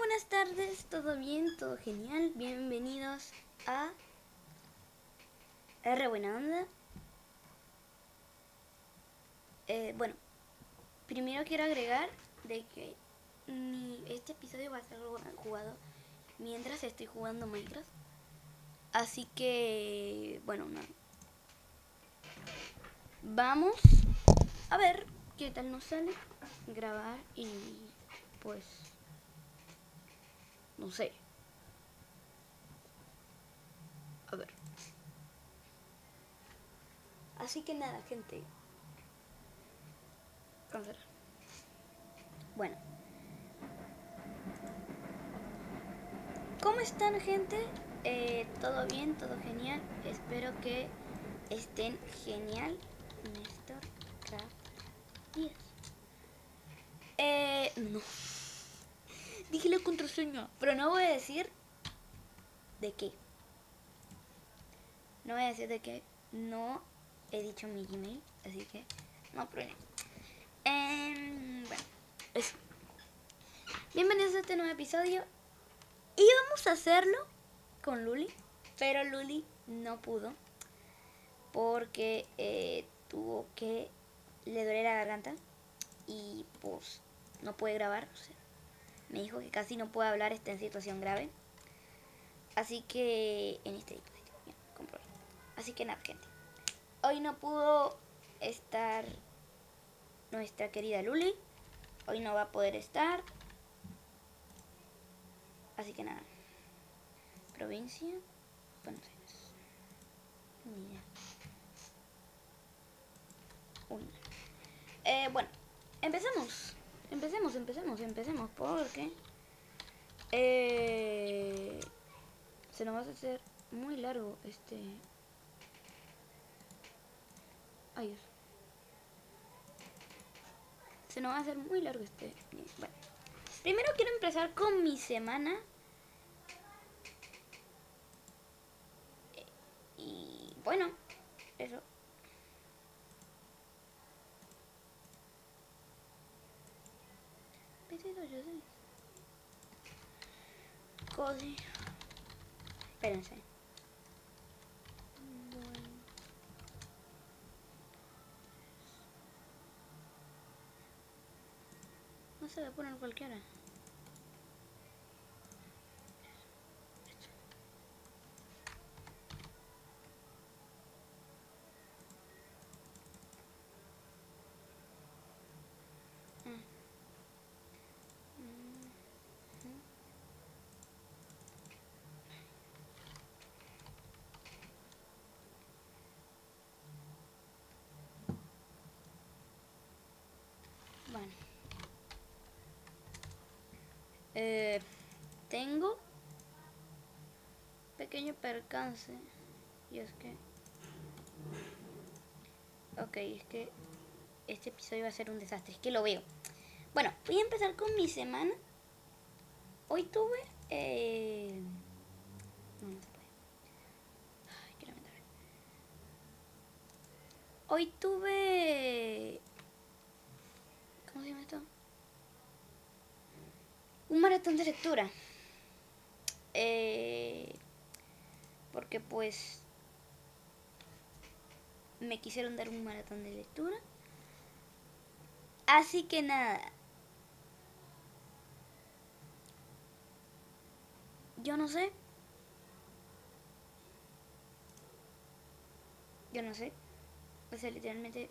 buenas tardes, todo bien, todo genial. Bienvenidos a R Buena Onda. Eh, bueno, primero quiero agregar de que mi- este episodio va a ser jugado mientras estoy jugando Minecraft. Así que, bueno. Vamos a ver qué tal nos sale grabar y pues no sé. A ver. Así que nada, gente. Bueno. ¿Cómo están, gente? Eh, todo bien, todo genial. Espero que estén genial. Néstor Craft 10. Eh, no. Dije la contraseña, pero no voy a decir de qué. No voy a decir de qué. No he dicho mi Gmail, así que no problema. Em, bueno, eso. Bienvenidos a este nuevo episodio. Y vamos a hacerlo con Luli, pero Luli no pudo porque eh, tuvo que le duele la garganta y pues no puede grabar. o sea, me dijo que casi no puede hablar, está en situación grave. Así que en este dispositivo. Así que nada, gente. Hoy no pudo estar nuestra querida Luli. Hoy no va a poder estar. Así que nada. Provincia, Buenos Aires. Mira. Eh, bueno, empecemos. Empecemos, empecemos, empecemos. Porque eh, se nos va a hacer muy largo este. Ay. Se nos va a hacer muy largo este. Bueno, primero quiero empezar con mi semana. Eh, Y bueno, eso. Pedido yo sé. Cosi. Espérense. Bueno. No se va a poner cualquiera. Ah. Mhm. Bueno. Eh, tengo pequeño percance. Y es que... Ok, es que este episodio va a ser un desastre. Es que lo veo. Bueno, voy a empezar con mi semana. Hoy tuve... Eh... No, no se puede. Ay, qué. Hoy tuve... ¿Cómo se llama esto? Un maratón de lectura. Eh, porque pues me quisieron dar un maratón de lectura. Así que nada. Yo no sé. Yo no sé. O sea, literalmente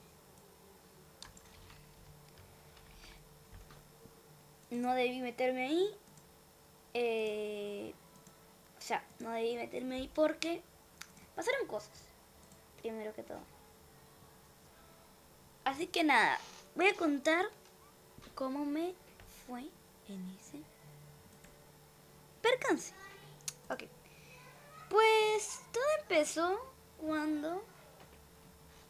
no debí meterme ahí. Eh, o sea, no debí meterme ahí porque pasaron cosas. Primero que todo. Así que nada, voy a contar cómo me fue en ese percance. Ok. Pues todo empezó cuando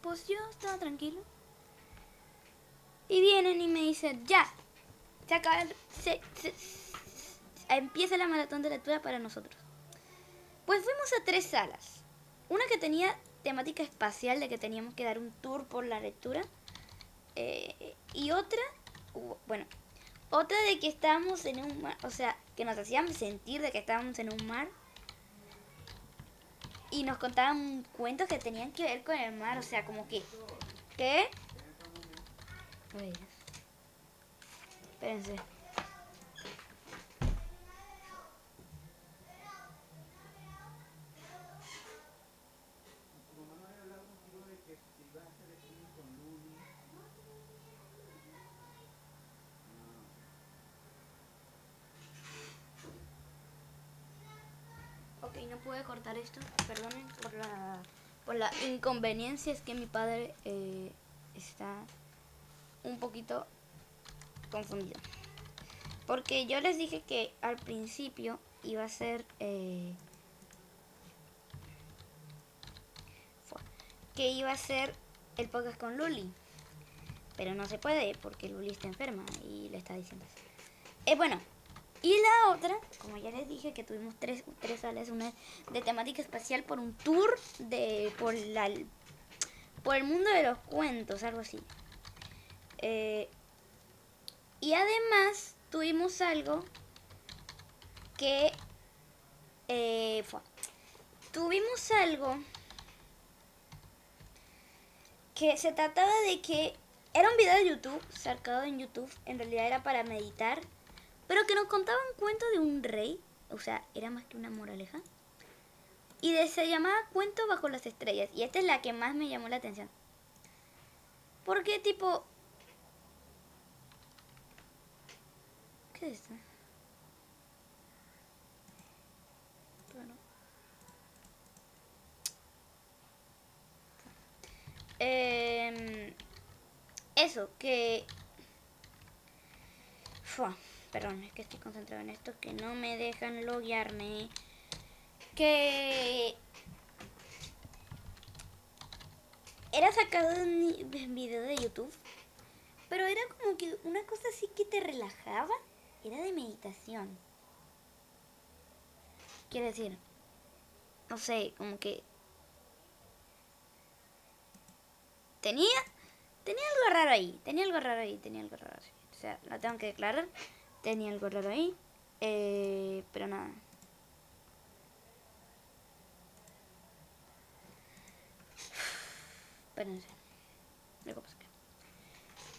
pues yo estaba tranquilo. Y vienen y me dicen, ya, se acaba se- empieza la maratón de lectura para nosotros. Pues fuimos a tres salas. Una que tenía temática espacial de que teníamos que dar un tour por la lectura. eh, y otra, bueno, Otra de que estábamos en un mar, o sea, que nos hacían sentir de que estábamos en un mar. Y nos contaban cuentos que tenían que ver con el mar, o sea, como que... ¿Qué? Dios. Espérense. Ok, no pude cortar esto. Perdonen por la, por la inconveniencia. Es que mi padre eh, está un poquito confundido. Porque yo les dije que al principio iba a ser... eh, que iba a ser el podcast con Luli. Pero no se puede porque Luli está enferma y le está diciendo así. Eh, bueno, y la otra, como ya les dije, que tuvimos tres, tres salas, una de temática espacial por un tour de por la por el mundo de los cuentos, algo así. Eh, y además tuvimos algo que eh, fue, tuvimos algo que se trataba de que era un video de YouTube, sacado en YouTube, en realidad era para meditar, pero que nos contaban cuentos de un rey, o sea, era más que una moraleja. Y de, se llamaba Cuento bajo las estrellas, y esta es la que más me llamó la atención. Porque tipo... ¿Qué es esto? Bueno. Em, eso, que... Fua, perdón, es que estoy concentrado en esto, que no me dejan loguearme. Que... Era sacado de un video de YouTube, pero era como que una cosa así que te relajaba, era de meditación. Quiero decir, no sé, como que tenía tenía algo raro ahí, tenía algo raro ahí, tenía algo raro ahí. O sea, lo tengo que declarar, tenía algo raro ahí, eh, pero nada. Espérense. Algo pasa.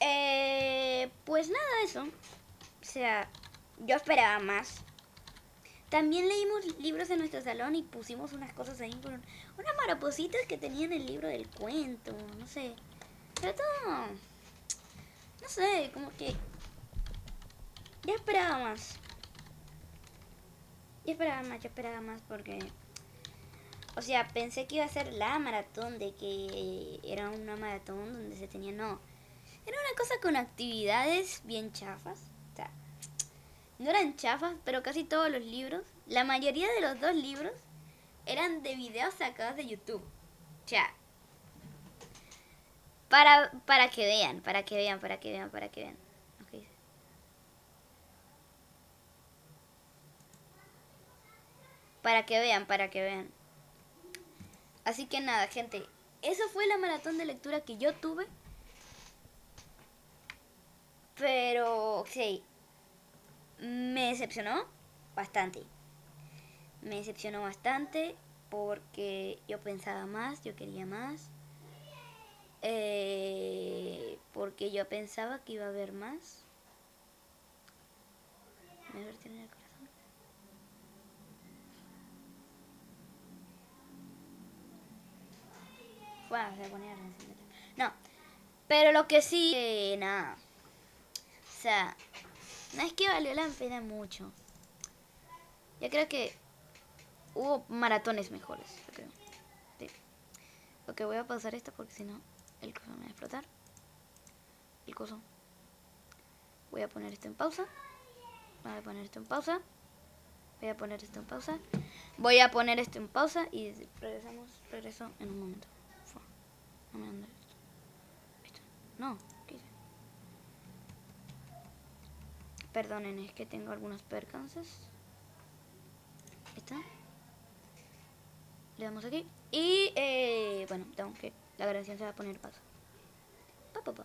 Eh, pues nada, eso. O sea, yo esperaba más. También leímos libros en nuestro salón y pusimos unas cosas ahí con unas maripositas que tenían el libro del cuento, no sé. Pero todo, no sé, como que ya esperaba más. Ya esperaba más, ya esperaba más porque, o sea, pensé que iba a ser la maratón de que era una maratón donde se tenía, no, era una cosa con actividades bien chafas. No eran chafas, pero casi todos los libros, la mayoría de los dos libros, eran de videos sacados de YouTube. O sea, para, para que vean, para que vean, para que vean, para que vean. Ok. Para que vean, para que vean. Así que nada, gente. Esa fue la maratón de lectura que yo tuve. Pero, sí. Me decepcionó bastante. Me decepcionó bastante porque yo pensaba más, yo quería más. Eh, porque yo pensaba que iba a haber más. Me el corazón. Bueno, ponía recién. No, pero lo que sí, eh, nada. O sea, no es que valió la pena mucho. Yo creo que hubo maratones mejores, yo creo. Sí. Ok, voy a pausar esto porque si no, el coso me va a explotar. El coso. Voy a poner esto en pausa. Voy a poner esto en pausa. Voy a poner esto en pausa. Voy a poner esto en pausa y regresamos, regreso en un momento. No me anda esto. Esto. No, ¿qué hice? Perdonen, es que tengo algunos percances. ¿Está? Le damos aquí. Y, eh, bueno, tengo que... La grabación se va a poner pausa. Pa, pa, pa.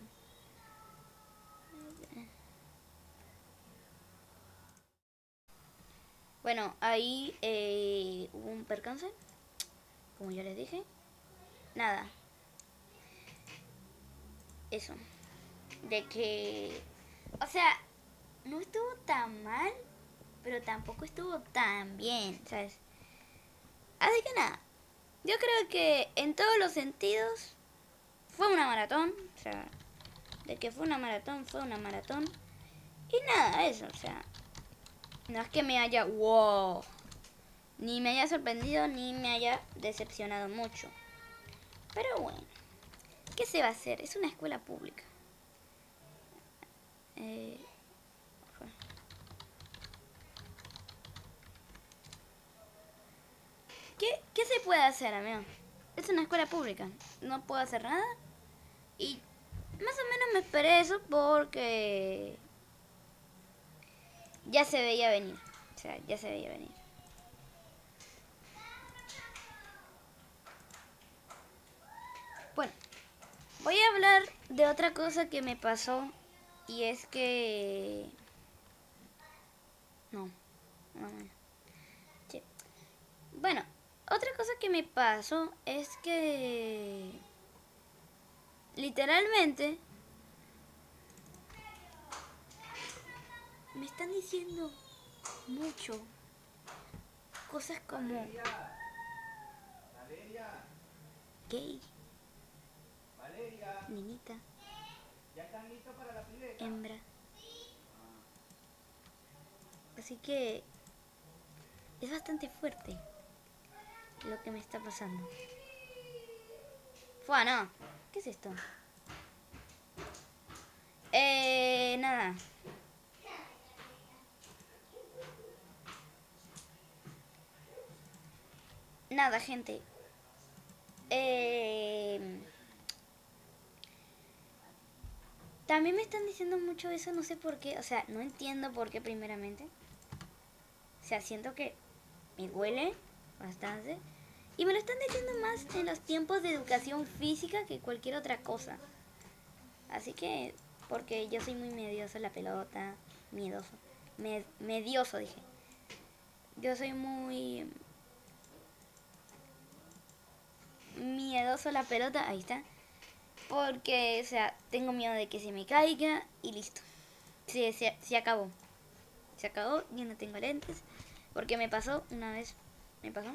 Bueno, ahí eh, hubo un percance, como ya les dije. Nada. Eso. De que... O sea, no estuvo tan mal, pero tampoco estuvo tan bien, ¿sabes? Así que nada. Yo creo que en todos los sentidos fue una maratón. O sea, de que fue una maratón, fue una maratón. Y nada, eso, o sea, no es que me haya, wow, ni me haya sorprendido, ni me haya decepcionado mucho. Pero bueno, ¿qué se va a hacer? Es una escuela pública. Eh, ¿Qué, ¿Qué se puede hacer, amigo? Es una escuela pública. No puedo hacer nada. Y más o menos me esperé eso porque ya se veía venir. O sea, ya se veía venir. Bueno, voy a hablar de otra cosa que me pasó y es que... No, Sí. Bueno, otra cosa que me pasó es que... Literalmente me están diciendo mucho cosas como Valeria, gay, Valeria, niñita, ¿ya están listos para la hembra. Así que es bastante fuerte lo que me está pasando. Fua, no. ¿Qué es esto? Eh, nada. Nada, gente. Eh, también me están diciendo mucho eso, no sé por qué. O sea, no entiendo por qué primeramente. O sea, siento que me huele bastante. Y me lo están diciendo más en los tiempos de educación física que cualquier otra cosa. Así que, porque yo soy muy medioso la pelota, miedoso. Med- medioso, dije. Yo soy muy miedoso la pelota, ahí está. Porque, o sea, tengo miedo de que se me caiga y listo. Se, se, se acabó. Se acabó, yo no tengo lentes. Porque me pasó una vez, me pasó.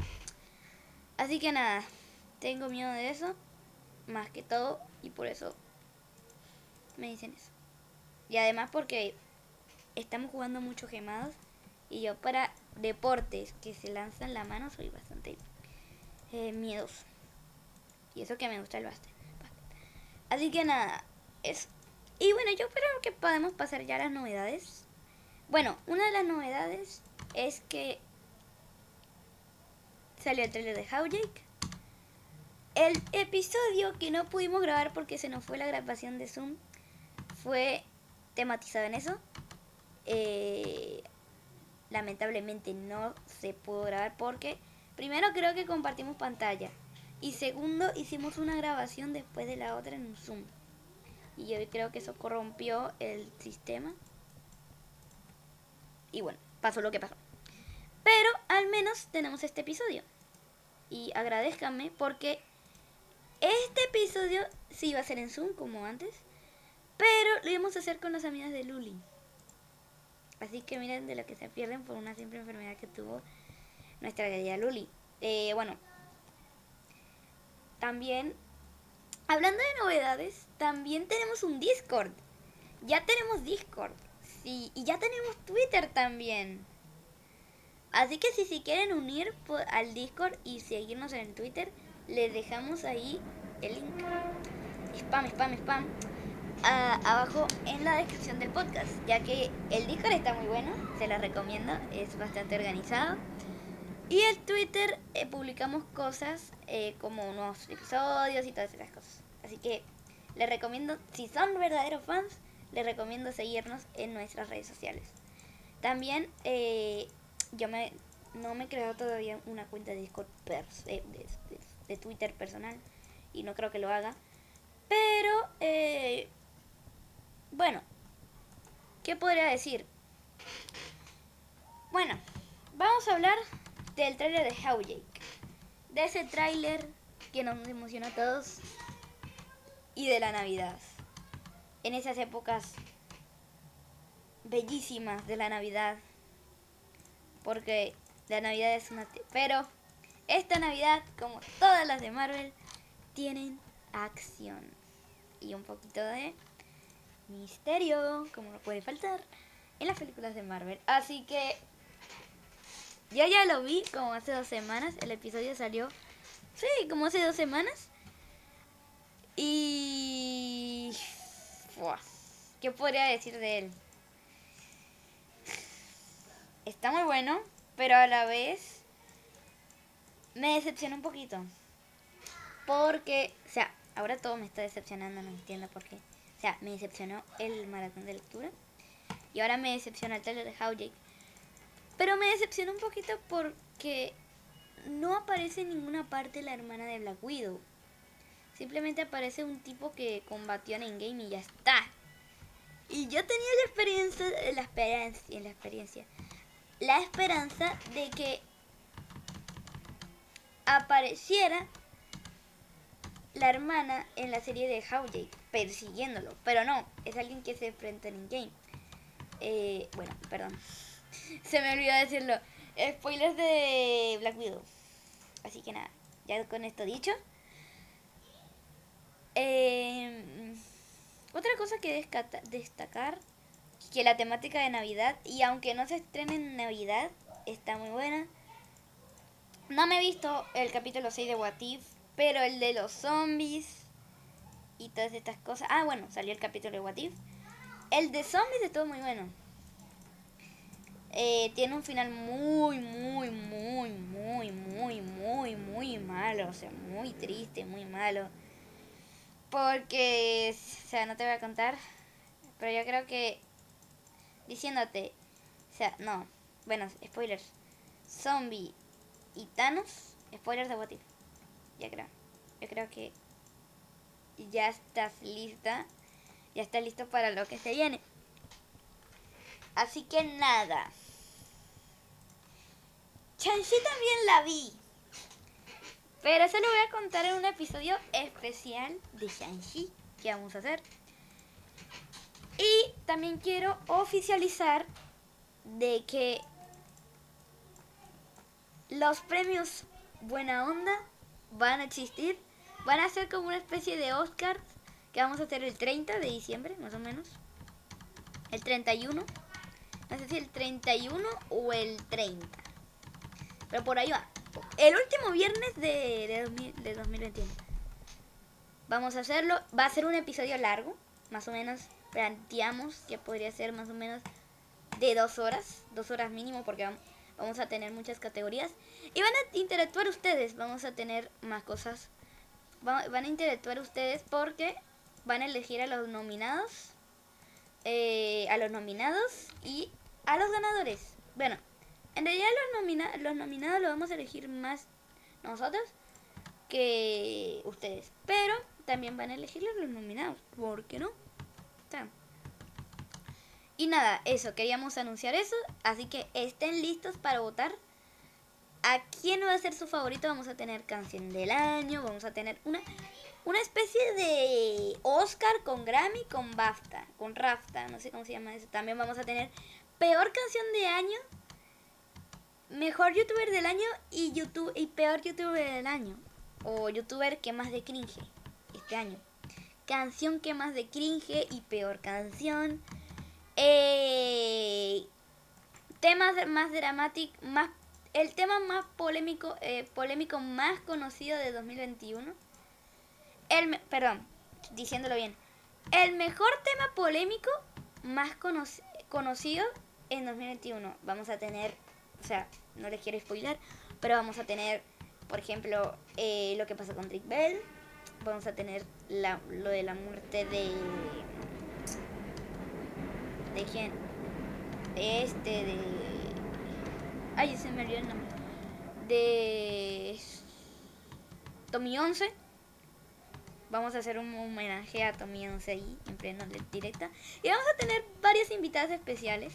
Así que nada, tengo miedo de eso, más que todo, y por eso me dicen eso. Y además porque estamos jugando muchos gemados, y yo para deportes que se lanzan la mano soy bastante eh, miedoso. Y eso que me gusta el básquet. Así que nada, eso. Y bueno, yo creo que podemos pasar ya a las novedades. Bueno, una de las novedades es que salió el trailer de Howjake. El episodio que no pudimos grabar porque se nos fue la grabación de Zoom fue tematizado en eso. Eh, lamentablemente no se pudo grabar porque primero creo que compartimos pantalla y segundo hicimos una grabación después de la otra en un Zoom. Y yo creo que eso corrompió el sistema. Y bueno, pasó lo que pasó. Pero al menos tenemos este episodio. Y agradezcanme porque este episodio sí va a ser en Zoom como antes. Pero lo íbamos a hacer con las amigas de Luli. Así que miren de lo que se pierden por una simple enfermedad que tuvo nuestra querida Luli. Eh, bueno, también, hablando de novedades, también tenemos un Discord. Ya tenemos Discord. Sí, y ya tenemos Twitter también. Así que si se quieren unir al Discord y seguirnos en Twitter, les dejamos ahí el link. Spam, spam, spam. abajo en la descripción del podcast, ya que el Discord está muy bueno, se la recomiendo, es bastante organizado. Y el Twitter eh, publicamos cosas eh, como nuevos episodios y todas esas cosas. Así que les recomiendo, si son verdaderos fans, les recomiendo seguirnos en nuestras redes sociales. También eh, yo me, no me he creado todavía una cuenta de Discord pers- eh, de, Twitter personal y no creo que lo haga. Pero, eh, bueno, ¿qué podría decir? Bueno, vamos a hablar del tráiler de How Jake. De ese tráiler que nos emocionó a todos. Y de la Navidad. En esas épocas bellísimas de la Navidad. Porque la Navidad es una... Pero esta Navidad, como todas las de Marvel, tienen acción. Y un poquito de misterio, como no puede faltar, en las películas de Marvel. Así que yo ya lo vi como hace dos semanas. El episodio salió, sí, como hace dos semanas. Y... ¿Qué podría decir de él? Está muy bueno, pero a la vez me decepciona un poquito. Porque, o sea, ahora todo me está decepcionando, no entiendo por qué. O sea, me decepcionó el maratón de lectura. Y ahora me decepciona el trailer de How Jake. Pero me decepciona un poquito porque no aparece en ninguna parte la hermana de Black Widow. Simplemente aparece un tipo que combatió en Endgame y ya está. Y yo tenía la experiencia, la experiencia, la experiencia, la esperanza de que apareciera la hermana en la serie de How Jake persiguiéndolo, pero no, es alguien que se enfrenta en Endgame. Eh, bueno, perdón, se me olvidó decirlo. Spoilers de Black Widow. Así que nada, ya con esto dicho. Eh, otra cosa que destacar, que la temática de Navidad, y aunque no se estrene en Navidad, está muy buena. No me he visto el capítulo 6 de What If, pero el de los zombies y todas estas cosas. Ah, bueno, salió el capítulo de What If. El de zombies estuvo muy bueno. Eh, tiene un final muy, muy, muy, muy, muy, muy, muy malo. O sea, muy triste, muy malo. Porque, o sea, no te voy a contar. Pero yo creo que diciéndote, o sea, no, bueno, spoilers. Zombie y Thanos, spoilers de What. Ya creo. Yo creo que ya estás lista. Ya estás listo para lo que se viene. Así que nada. Chanchi también la vi. Pero eso lo voy a contar en un episodio especial de Shang-Chi que vamos a hacer. Y también quiero oficializar de que los premios Buena Onda van a existir. Van a ser como una especie de Oscars que vamos a hacer el 30 de diciembre, más o menos. El 31. No sé si el 31 o el 30. Pero por ahí va. El último viernes de, de, 2000 de 2021. Vamos a hacerlo. Va a ser un episodio largo. Más o menos planteamos que podría ser más o menos de dos horas. Dos horas mínimo porque vam- vamos a tener muchas categorías. Y van a interactuar ustedes. Vamos a tener más cosas. Va- Van a interactuar ustedes porque van a elegir a los nominados. eh, a los nominados y a los ganadores. Bueno, en realidad los, nomina- los nominados los vamos a elegir más nosotros que ustedes. Pero también van a elegir los nominados. ¿Por qué no? Y nada, eso, queríamos anunciar eso. Así que estén listos para votar. ¿A quién va a ser su favorito? Vamos a tener canción del año. Vamos a tener una, una especie de Oscar con Grammy, con BAFTA, con RAFTA. No sé cómo se llama eso. También vamos a tener peor canción de año mejor youtuber del año y YouTube y peor youtuber del año o youtuber que más de cringe este año canción que más de cringe y peor canción. Eh, temas más dramático más el tema más polémico eh, polémico más conocido de 2021 el perdón diciéndolo bien. El mejor tema polémico más cono- conocido en 2021 vamos a tener o sea, no les quiero spoiler, pero vamos a tener, por ejemplo, eh, lo que pasó con Drake Bell, vamos a tener la, lo de la muerte de... ¿De quién? Este, de... Ay, se me olvidó el nombre. De... Tommy 11. Vamos a hacer un homenaje a Tommy 11 ahí, en pleno directa. Y vamos a tener varias invitadas especiales.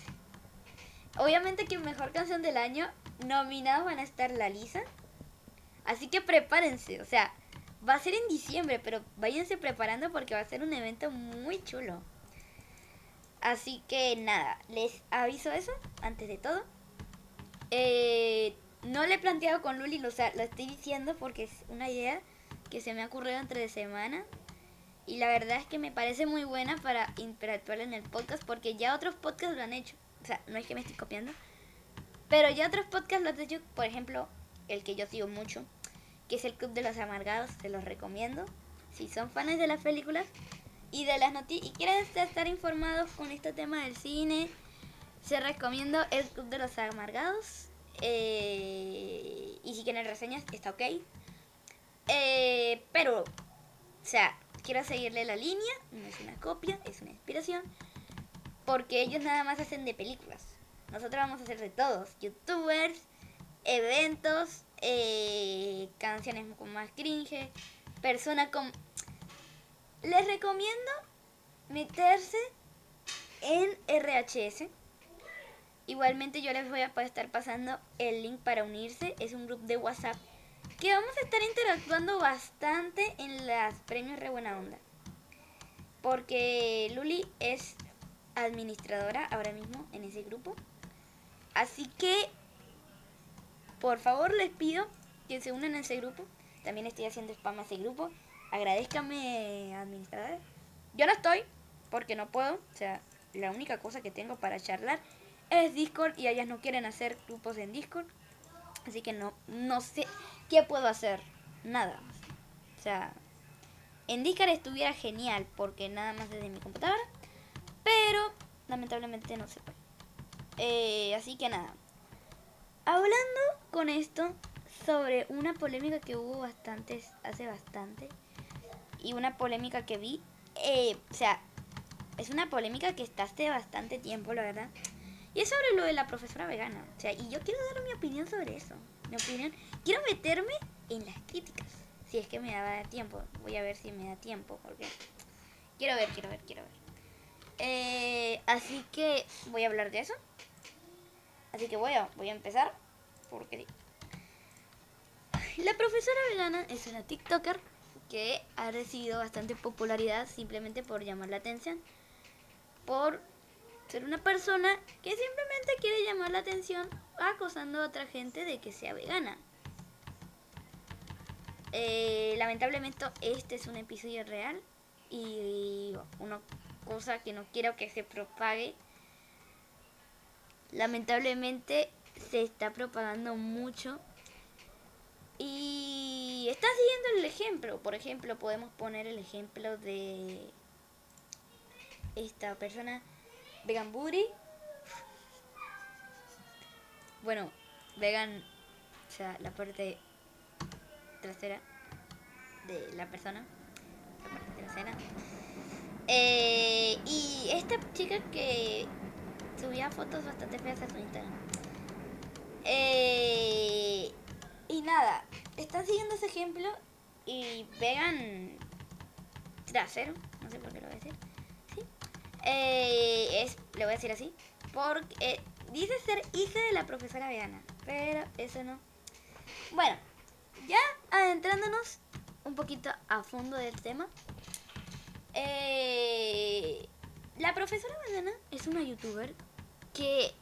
obviamente que mejor canción del año, nominados van a estar La Lisa. Así que prepárense, o sea, va a ser en diciembre, pero váyanse preparando porque va a ser un evento muy chulo. Así que nada, les aviso eso antes de todo. Eh, no le he planteado con Luli, o sea, lo estoy diciendo porque es una idea que se me ha ocurrido entre semana. Y la verdad es que me parece muy buena para interactuar en el podcast porque ya otros podcasts lo han hecho. O sea, no es que me estoy copiando. Pero ya otros podcasts lo han hecho, por ejemplo, el que yo sigo mucho, que es el Club de los Amargados, se los recomiendo. Si son fans de las películas y de las noticias y quieren estar informados con este tema del cine, se recomiendo el Club de los Amargados. Eh, y si quieren reseñas, está ok. Eh, pero, o sea, quiero seguirle la línea, no es una copia, es una inspiración, porque ellos nada más hacen de películas. Nosotros vamos a hacer de todos, youtubers, eventos, eh, canciones con más cringe, persona con... Les recomiendo meterse en RHS. Igualmente yo les voy a estar pasando el link para unirse. Es un grupo de WhatsApp que vamos a estar interactuando bastante en las premios Re Buena Onda. Porque Luli es administradora ahora mismo en ese grupo. Así que, por favor les pido que se unan a ese grupo. También estoy haciendo spam a ese grupo. Agradezcame, administradora. Yo no estoy, porque no puedo. O sea, la única cosa que tengo para charlar es Discord y ellas no quieren hacer grupos en Discord. Así que no, no sé qué puedo hacer. Nada. O sea, en Discord estuviera genial porque nada más desde mi computadora. Pero lamentablemente no se puede. Eh, así que nada. Hablando con esto sobre una polémica que hubo bastantes, hace bastante. Y una polémica que vi. Eh, o sea, es una polémica que está hace bastante tiempo, la verdad. Y es sobre lo de la profesora vegana. O sea, y yo quiero dar mi opinión sobre eso. Mi opinión. Quiero meterme en las críticas. Si es que me da tiempo. Voy a ver si me da tiempo. Porque quiero ver, quiero ver, quiero ver. Eh, así que voy a hablar de eso. Así que voy a, voy a empezar. Porque La profesora vegana es una TikToker que ha recibido bastante popularidad simplemente por llamar la atención. Por ser una persona que simplemente quiere llamar la atención acosando a otra gente de que sea vegana. Eh, lamentablemente este es un episodio real y una cosa que no quiero que se propague. Lamentablemente se está propagando mucho y está siguiendo el ejemplo. Por ejemplo, podemos poner el ejemplo de esta persona Vegan Booty. Bueno, vegan, o sea, la parte trasera de la persona. La parte trasera. Eh, y esta chica que subía fotos bastante feas a su Instagram. Eh, y nada, están siguiendo ese ejemplo y vegan trasero, no sé por qué lo voy a decir. Eh, es, le voy a decir así, porque eh, dice ser hija de la profesora vegana, pero eso no. Bueno, ya adentrándonos un poquito a fondo del tema. Eh, la profesora vegana es una youtuber que,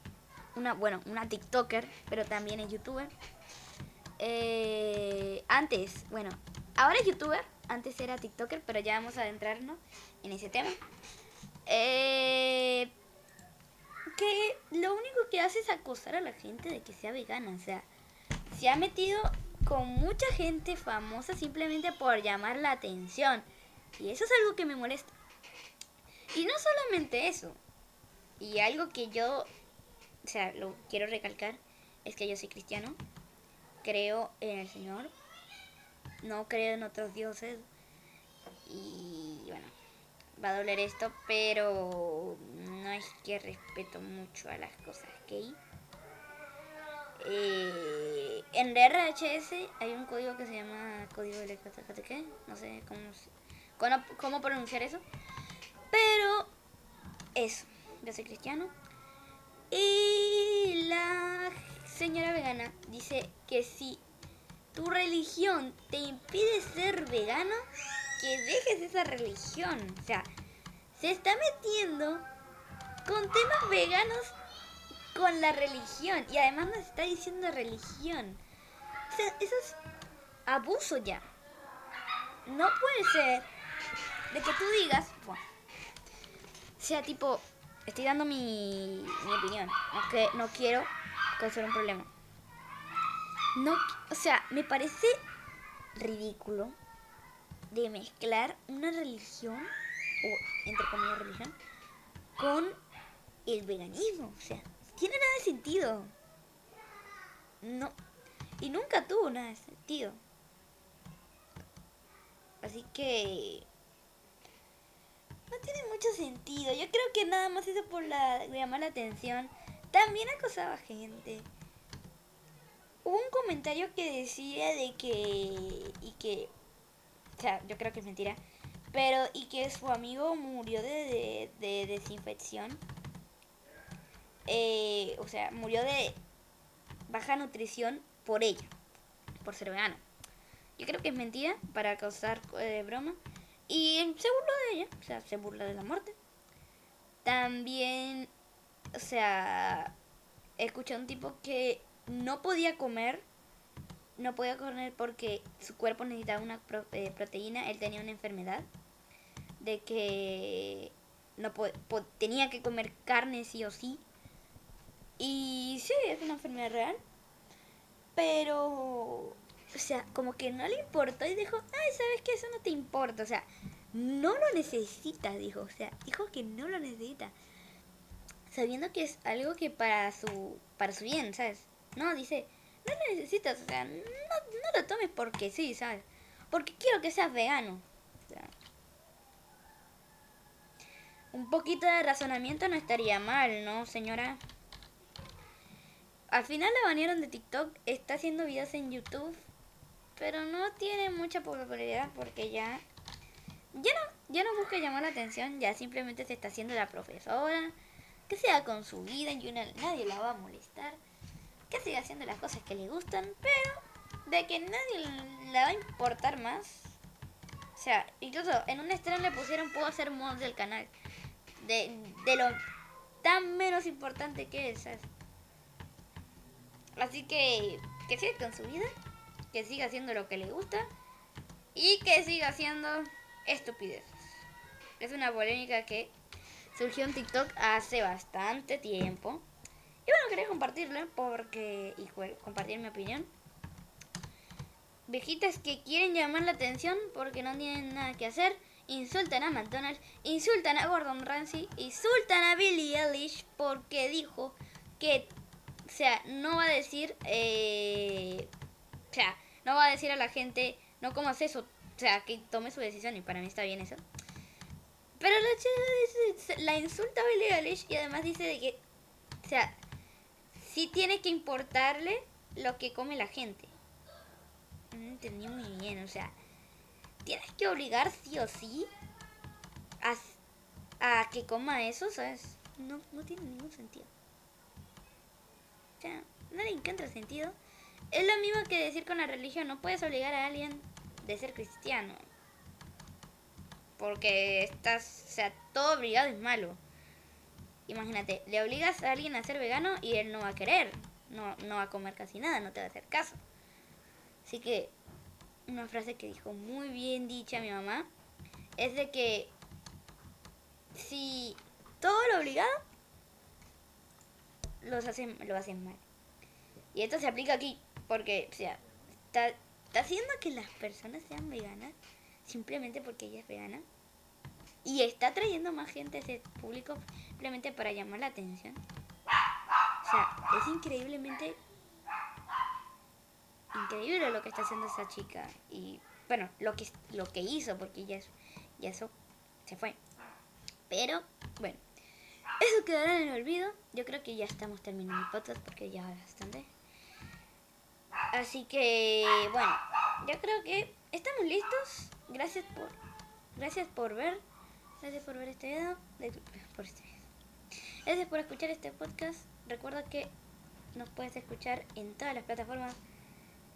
una, bueno, una TikToker, pero también es youtuber. antes, bueno, ahora es youtuber, antes era TikToker, pero ya vamos a adentrarnos en ese tema. Eh, que lo único que hace es acosar a la gente de que sea vegana. O sea, se ha metido con mucha gente famosa simplemente por llamar la atención. Y eso es algo que me molesta. Y no solamente eso. Y algo que yo, o sea, lo quiero recalcar, es que yo soy cristiano. Creo en el Señor. No creo en otros dioses. Y bueno, va a doler esto, pero no es que respeto mucho a las cosas que hay. Eh, en RHS hay un código que se llama código de qué no sé cómo, cómo, cómo pronunciar eso, pero eso, yo soy cristiano y la señora vegana dice que si tu religión te impide ser vegano, que dejes esa religión. O sea, se está metiendo con temas veganos con la religión. Y además nos está diciendo religión. O sea, eso es abuso ya. No puede ser de que tú digas, bueno, sea tipo, estoy dando mi, mi opinión, aunque no quiero causar un problema. No, o sea, me parece ridículo de mezclar una religión, o entre comillas religión, con el veganismo. O sea, tiene nada de sentido. No. Y nunca tuvo nada de sentido. Así que... No tiene mucho sentido. Yo creo que nada más eso por la, llamar la atención. También acosaba gente. Hubo un comentario que decía de que... Y que... O sea, yo creo que es mentira. Pero, y que su amigo murió de, de, de desinfección. Eh, o sea, murió de baja nutrición por ella, por ser vegano. Yo creo que es mentira para causar eh, broma. Y se burló de ella, o sea, se burla de la muerte. También, o sea, escuché a un tipo que no podía comer, no podía comer porque su cuerpo necesitaba una eh, proteína, él tenía una enfermedad de que no po- tenía que comer carne sí o sí. Y sí, es una enfermedad real. Pero, o sea, como que no le importó y dijo, ay, ¿sabes qué? Eso no te importa. O sea, no lo necesita, dijo. O sea, dijo que no lo necesita. Sabiendo que es algo que para su, para su bien, ¿sabes? No, dice, no lo necesitas. O sea, no, no lo tomes porque sí, ¿sabes? Porque quiero que seas vegano. O sea, un poquito de razonamiento no estaría mal, ¿no, señora? Al final la banearon de TikTok, está haciendo videos en YouTube, pero no tiene mucha popularidad porque ya ya no ya no busca llamar la atención, ya simplemente se está haciendo la profesora, que sea con su vida y una- nadie la va a molestar, que siga haciendo las cosas que le gustan, pero de que nadie la va a importar más. O sea, incluso en un estreno le pusieron puedo hacer mods del canal. De, de lo tan menos importante que es. Así que que siga con su vida, que siga haciendo lo que le gusta y que siga haciendo estupideces. Es una polémica que surgió en TikTok hace bastante tiempo. Y bueno, quería compartirla porque y compartir mi opinión. Viejitas que quieren llamar la atención porque no tienen nada que hacer, insultan a McDonald's, insultan a Gordon Ramsay, insultan a Billie Eilish porque dijo que o sea, no va a decir, eh, o sea, no va a decir a la gente, no comas eso, o sea, que tome su decisión y para mí está bien eso. Pero la chica la insulta a Billie y además dice de que, o sea, sí tiene que importarle lo que come la gente. No entendí muy bien, o sea, tienes que obligar sí o sí a, a que coma eso, ¿sabes? No, no tiene ningún sentido. O sea, no le encuentra sentido. Es lo mismo que decir con la religión. No puedes obligar a alguien de ser cristiano. Porque estás, o sea, todo obligado es malo. Imagínate, le obligas a alguien a ser vegano y él no va a querer. No, no va a comer casi nada, no te va a hacer caso. Así que una frase que dijo muy bien dicha mi mamá es de que si todo lo obligado los hacen, lo hacen mal. Y esto se aplica aquí, porque, o sea, está, está haciendo que las personas sean veganas simplemente porque ella es vegana. Y está trayendo más gente a ese público simplemente para llamar la atención. O sea, es increíblemente increíble lo que está haciendo esa chica. Y bueno, lo que, lo que hizo, porque ya, ya eso se fue. Pero, bueno, eso quedará en el olvido. Yo creo que ya estamos terminando el podcast porque ya bastante. Así que, bueno, yo creo que estamos listos. Gracias por, gracias por ver. Gracias por ver este video. de- por este. Gracias por escuchar este podcast. Recuerda que nos puedes escuchar en todas las plataformas.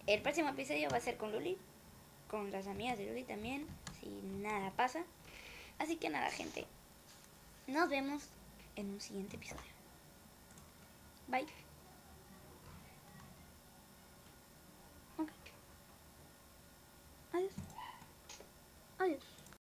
El próximo episodio va a ser con Luli, con las amigas de Luli también, si nada pasa. Así que nada, gente. Nos vemos en un siguiente episodio. Bye. Hayır. Hayır.